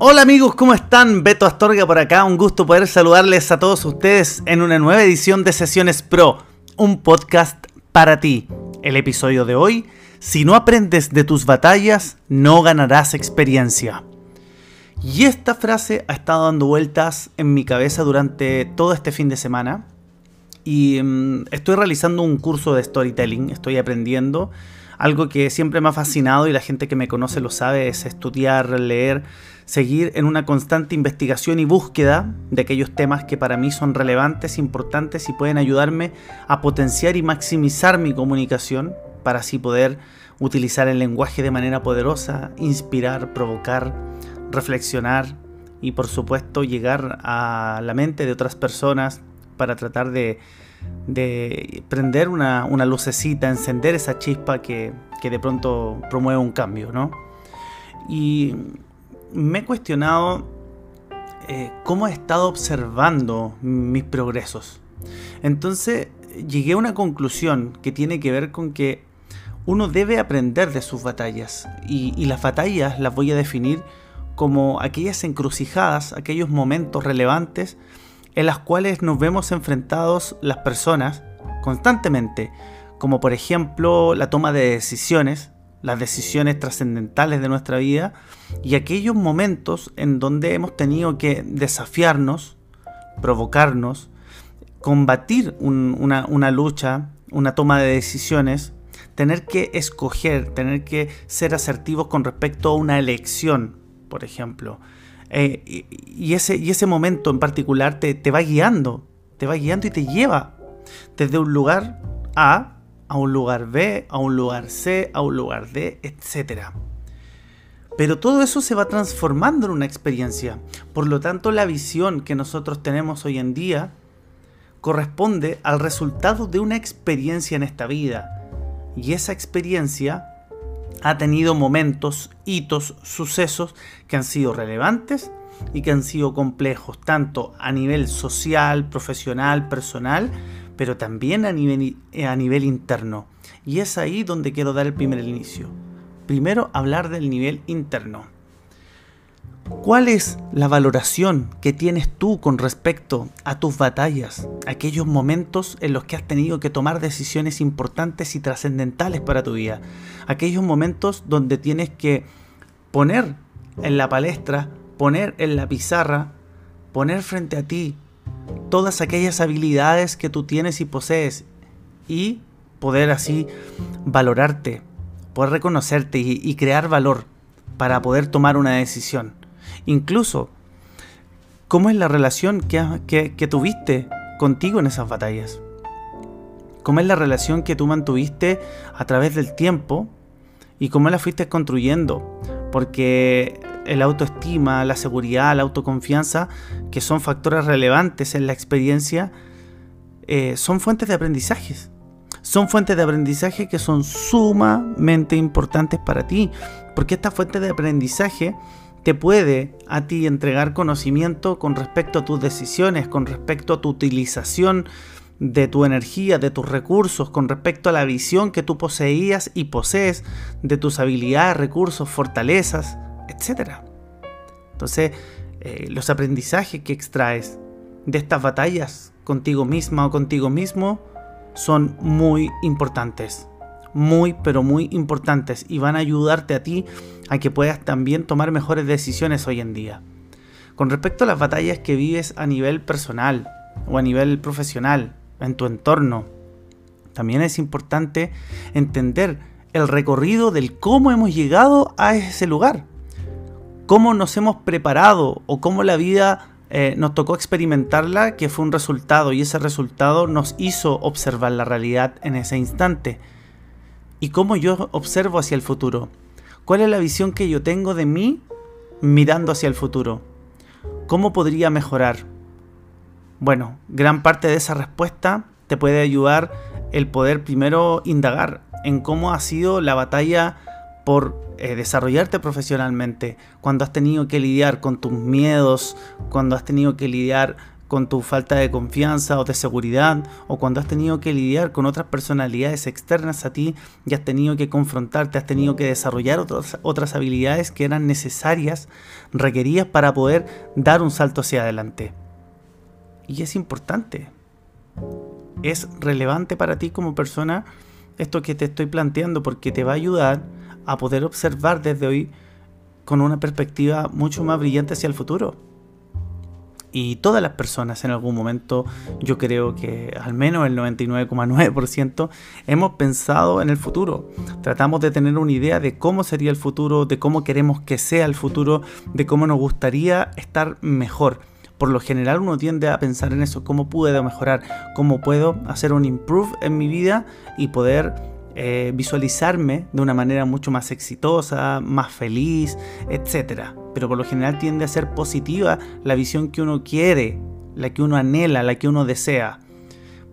Hola amigos, ¿cómo están? Beto Astorga por acá, un gusto poder saludarles a todos ustedes en una nueva edición de Sesiones Pro, un podcast para ti. El episodio de hoy, si no aprendes de tus batallas, no ganarás experiencia. Y esta frase ha estado dando vueltas en mi cabeza durante todo este fin de semana. Y mm, estoy realizando un curso de storytelling, estoy aprendiendo. Algo que siempre me ha fascinado y la gente que me conoce lo sabe, es estudiar, leer seguir en una constante investigación y búsqueda de aquellos temas que para mí son relevantes, importantes y pueden ayudarme a potenciar y maximizar mi comunicación para así poder utilizar el lenguaje de manera poderosa, inspirar, provocar, reflexionar y por supuesto llegar a la mente de otras personas para tratar de, prender una, lucecita, encender esa chispa que, que de pronto promueve un cambio, ¿no? Y me he cuestionado eh, cómo he estado observando mis progresos. Entonces llegué a una conclusión que tiene que ver con que uno debe aprender de sus batallas y, y las batallas las voy a definir como aquellas encrucijadas, aquellos momentos relevantes en las cuales nos vemos enfrentados las personas constantemente, como por ejemplo la toma de decisiones, las decisiones trascendentales de nuestra vida y aquellos momentos en donde hemos tenido que desafiarnos, provocarnos, combatir una, lucha, una toma de decisiones, tener que escoger, tener que ser asertivos con respecto a una elección, por ejemplo. Eh, y, ese, y ese momento en particular te, te va guiando, te va guiando y te lleva desde un lugar A a un lugar B, a un lugar C, a un lugar D, etc. Pero todo eso se va transformando en una experiencia. Por lo tanto, la visión que nosotros tenemos hoy en día corresponde al resultado de una experiencia en esta vida. Y esa experiencia ha tenido momentos, hitos, sucesos que han sido relevantes y que han sido complejos, tanto a nivel social, profesional, personal, pero también a nivel, a nivel interno. Y es ahí donde quiero dar el primer inicio. Primero hablar del nivel interno. ¿Cuál es la valoración que tienes tú con respecto a tus batallas, aquellos momentos en los que has tenido que tomar decisiones importantes y trascendentales para tu vida? Aquellos momentos donde tienes que poner en la palestra, poner en la pizarra, poner frente a ti todas aquellas habilidades que tú tienes y posees y poder así valorarte, poder reconocerte y, crear valor para poder tomar una decisión. Incluso, ¿cómo es la relación que, que tuviste contigo en esas batallas? ¿Cómo es la relación que tú mantuviste a través del tiempo y cómo la fuiste construyendo? Porque el autoestima, la seguridad, la autoconfianza, que son factores relevantes en la experiencia, eh, son fuentes de aprendizajes. Son fuentes de aprendizaje que son sumamente importantes para ti, porque esta fuente de aprendizaje te puede a ti entregar conocimiento con respecto a tus decisiones, con respecto a tu utilización de tu energía, de tus recursos, con respecto a la visión que tú poseías y posees de tus habilidades, recursos, fortalezas, etc. Entonces, eh, los aprendizajes que extraes de estas batallas contigo misma o contigo mismo son muy importantes. Muy, pero muy importantes y van a ayudarte a ti a que puedas también tomar mejores decisiones hoy en día. Con respecto a las batallas que vives a nivel personal o a nivel profesional, en tu entorno, también es importante entender el recorrido del cómo hemos llegado a ese lugar cómo nos hemos preparado o cómo la vida eh, nos tocó experimentarla, que fue un resultado y ese resultado nos hizo observar la realidad en ese instante. Y cómo yo observo hacia el futuro. ¿Cuál es la visión que yo tengo de mí mirando hacia el futuro. ¿Cómo podría mejorar? Bueno, gran parte de esa respuesta te puede ayudar el poder primero indagar en cómo ha sido la batalla por eh, desarrollarte profesionalmente, cuando has tenido que lidiar con tus miedos, cuando has tenido que lidiar con tu falta de confianza o de seguridad, o cuando has tenido que lidiar con otras personalidades externas a ti y has tenido que confrontarte, has tenido que desarrollar otras, otras habilidades que eran necesarias, requeridas para poder dar un salto hacia adelante. Y es importante, es relevante para ti como persona esto que te estoy planteando porque te va a ayudar a poder observar desde hoy con una perspectiva mucho más brillante hacia el futuro. Y todas las personas en algún momento, yo creo que al menos el 99,9% hemos pensado en el futuro. Tratamos de tener una idea de cómo sería el futuro, de cómo queremos que sea el futuro, de cómo nos gustaría estar mejor. Por lo general uno tiende a pensar en eso, cómo puedo mejorar, cómo puedo hacer un improve en mi vida y poder eh, visualizarme de una manera mucho más exitosa, más feliz, etc. Pero por lo general tiende a ser positiva la visión que uno quiere, la que uno anhela, la que uno desea.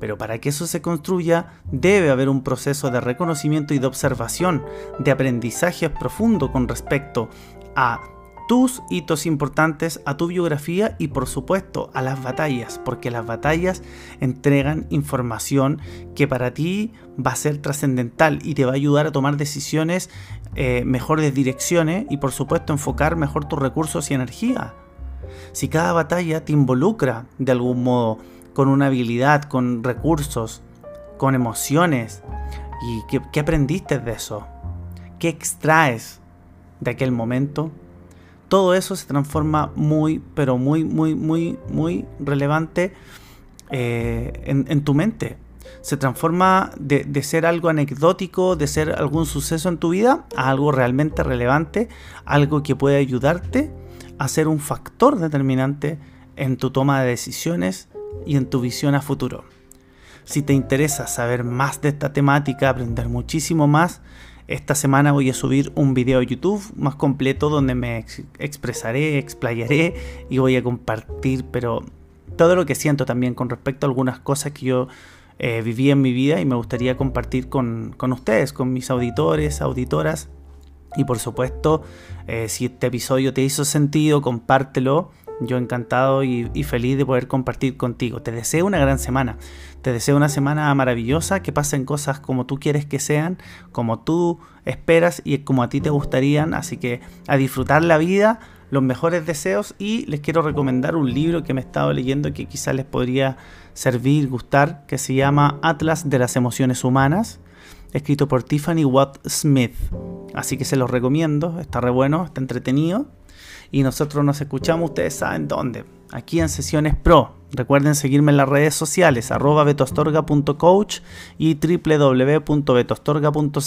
Pero para que eso se construya debe haber un proceso de reconocimiento y de observación, de aprendizaje profundo con respecto a tus hitos importantes, a tu biografía y por supuesto a las batallas, porque las batallas entregan información que para ti va a ser trascendental y te va a ayudar a tomar decisiones eh, mejores direcciones y por supuesto enfocar mejor tus recursos y energía. Si cada batalla te involucra de algún modo con una habilidad, con recursos, con emociones, ¿y qué, qué aprendiste de eso? ¿Qué extraes de aquel momento? Todo eso se transforma muy, pero muy, muy, muy, muy relevante eh, en, tu mente. Se transforma de, de, ser algo anecdótico, de ser algún suceso en tu vida, a algo realmente relevante, algo que puede ayudarte a ser un factor determinante en tu toma de decisiones y en tu visión a futuro. Si te interesa saber más de esta temática, aprender muchísimo más, esta semana voy a subir un video a YouTube más completo donde me expresaré, explayaré y voy a compartir, pero todo lo que siento también con respecto a algunas cosas que yo eh, viví en mi vida y me gustaría compartir con, ustedes, con mis auditores, auditoras. Y por supuesto, eh, si este episodio te hizo sentido, compártelo yo encantado y, feliz de poder compartir contigo. Te deseo una gran semana. Te deseo una semana maravillosa, que pasen cosas como tú quieres que sean, como tú esperas y como a ti te gustarían. Así que a disfrutar la vida, los mejores deseos y les quiero recomendar un libro que me he estado leyendo que quizás les podría servir, gustar, que se llama Atlas de las Emociones Humanas, escrito por Tiffany Watt Smith. Así que se los recomiendo, está re bueno, está entretenido y nosotros nos escuchamos, ustedes saben dónde, aquí en Sesiones Pro. Recuerden seguirme en las redes sociales, arroba betostorga.coach y www.betostorga.cl.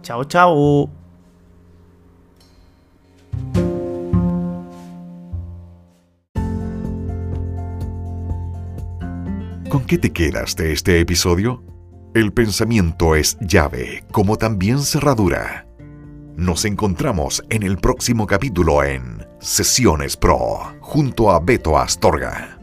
Chao, chao. ¿Con qué te quedas de este episodio? El pensamiento es llave, como también cerradura. Nos encontramos en el próximo capítulo en Sesiones Pro, junto a Beto Astorga.